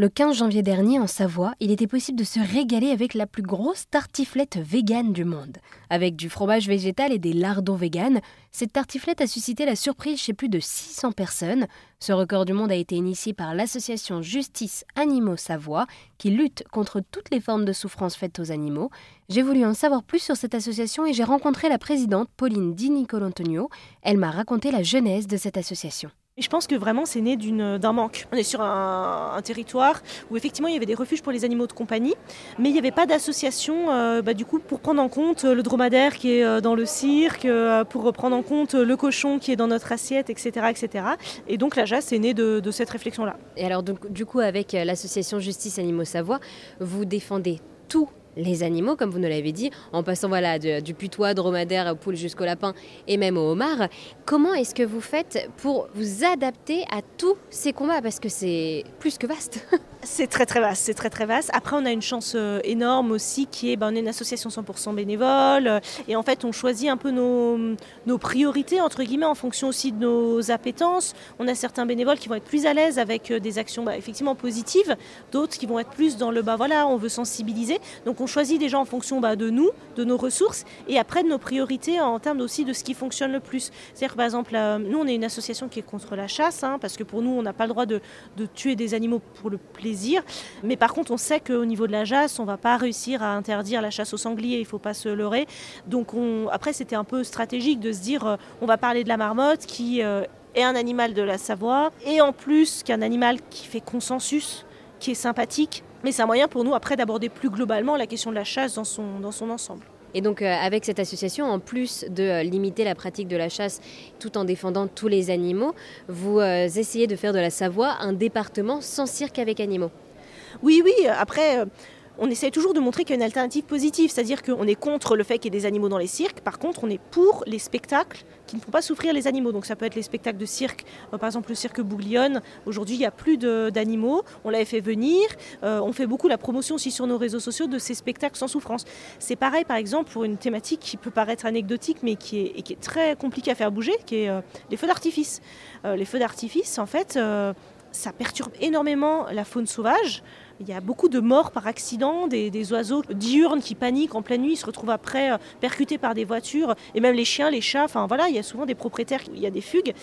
Le 15 janvier dernier, en Savoie, il était possible de se régaler avec la plus grosse tartiflette végane du monde. Avec du fromage végétal et des lardons véganes, cette tartiflette a suscité la surprise chez plus de 600 personnes. Ce record du monde a été initié par l'association Justice Animaux Savoie, qui lutte contre toutes les formes de souffrance faites aux animaux. J'ai voulu en savoir plus sur cette association et j'ai rencontré la présidente Pauline Di Nicolantonio. Elle m'a raconté la genèse de cette association. Je pense que vraiment c'est né d'un manque. On est sur un, territoire où effectivement il y avait des refuges pour les animaux de compagnie, mais il n'y avait pas d'association euh, bah, du coup pour prendre en compte le dromadaire qui est euh, dans le cirque, euh, pour prendre en compte le cochon qui est dans notre assiette, etc. etc. Et donc la JAS est née de, de cette réflexion-là. Et alors donc, du coup avec l'association Justice Animaux Savoie, vous défendez tout les animaux, comme vous nous l'avez dit, en passant voilà, du putois, dromadaire, poule jusqu'au lapin et même au homard. Comment est-ce que vous faites pour vous adapter à tous ces combats? Parce que c'est plus que vaste. C'est très très vaste, c'est très très vaste. Après, on a une chance euh, énorme aussi qui est, ben, on est une association 100% bénévole euh, et en fait, on choisit un peu nos, nos, priorités entre guillemets en fonction aussi de nos appétences. On a certains bénévoles qui vont être plus à l'aise avec euh, des actions bah, effectivement positives, d'autres qui vont être plus dans le bah voilà, on veut sensibiliser. Donc, on choisit déjà en fonction bah, de nous, de nos ressources et après de nos priorités en termes aussi de ce qui fonctionne le plus. C'est-à-dire par exemple, nous, on est une association qui est contre la chasse hein, parce que pour nous, on n'a pas le droit de, de tuer des animaux pour le plaisir mais par contre, on sait qu'au niveau de la chasse, on ne va pas réussir à interdire la chasse au sanglier, il ne faut pas se leurrer. Donc on... après, c'était un peu stratégique de se dire, euh, on va parler de la marmotte qui euh, est un animal de la Savoie, et en plus qu'un animal qui fait consensus, qui est sympathique. Mais c'est un moyen pour nous après d'aborder plus globalement la question de la chasse dans son ensemble. Et donc euh, avec cette association, en plus de euh, limiter la pratique de la chasse tout en défendant tous les animaux, vous euh, essayez de faire de la Savoie un département sans cirque avec animaux. Oui, oui, après on essaie toujours de montrer qu'il y a une alternative positive, c'est-à-dire qu'on est contre le fait qu'il y ait des animaux dans les cirques, par contre on est pour les spectacles qui ne font pas souffrir les animaux. Donc ça peut être les spectacles de cirque, euh, par exemple le cirque Bouglione, aujourd'hui il n'y a plus d'animaux, on l'avait fait venir, euh, on fait beaucoup la promotion aussi sur nos réseaux sociaux de ces spectacles sans souffrance. C'est pareil par exemple pour une thématique qui peut paraître anecdotique mais qui est, très compliquée à faire bouger, qui est euh, les feux d'artifice. les feux d'artifice en fait ça perturbe énormément la faune sauvage. Il y a beaucoup de morts par accident, des, oiseaux diurnes qui paniquent en pleine nuit, se retrouvent après euh, percutés par des voitures, et même les chiens, les chats, enfin voilà, il y a souvent des propriétaires, il y a des fugues.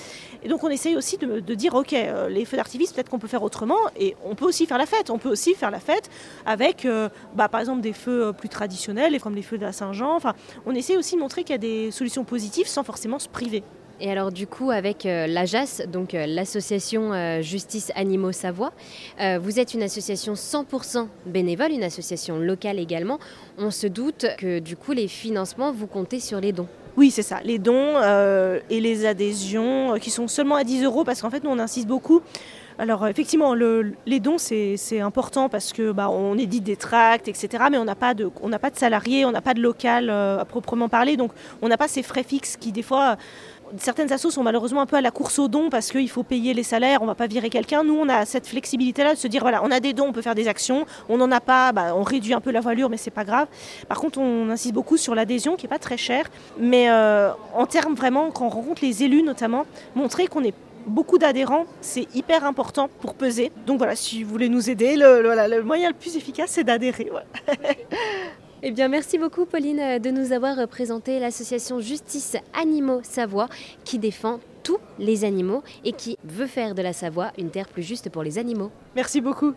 Et donc on essaye aussi de, dire, ok, euh, les feux d'artifice, peut-être qu'on peut faire autrement, et on peut aussi faire la fête. On peut aussi faire la fête avec, euh, bah, par exemple, des feux plus traditionnels, comme les feux de la Saint-Jean. Enfin, on essaie aussi de montrer qu'il y a des solutions positives sans forcément se priver. Et alors du coup, avec euh, l'AJAS, donc euh, l'association euh, Justice Animaux Savoie, vous êtes une association 100% bénévole, une association locale également. On se doute que du coup, les financements, vous comptez sur les dons. Oui, c'est ça, les dons et les adhésions qui sont seulement à 10 euros parce qu'en fait, nous, on insiste beaucoup alors effectivement, les dons c'est important parce que bah, on édite des tracts, etc. Mais on n'a pas de, on n'a pas de salariés, on n'a pas de local à proprement parler, donc on n'a pas ces frais fixes qui des fois certaines assos sont malheureusement un peu à la course aux dons parce qu'il faut payer les salaires, on va pas virer quelqu'un. Nous, on a cette flexibilité-là de se dire voilà, on a des dons, on peut faire des actions. On n'en a pas, bah, on réduit un peu la voilure, mais c'est pas grave. Par contre, on insiste beaucoup sur l'adhésion qui est pas très chère. Mais euh, en termes vraiment, quand on rencontre les élus notamment, montrer qu'on est beaucoup d'adhérents, c'est hyper important pour peser. Donc voilà, si vous voulez nous aider, le, moyen le plus efficace, c'est d'adhérer. Eh bien, merci beaucoup, Pauline, euh, de nous avoir euh, présenté l'association Justice Animaux Savoie qui défend tous les animaux et qui veut faire de la Savoie une terre plus juste pour les animaux. Merci beaucoup.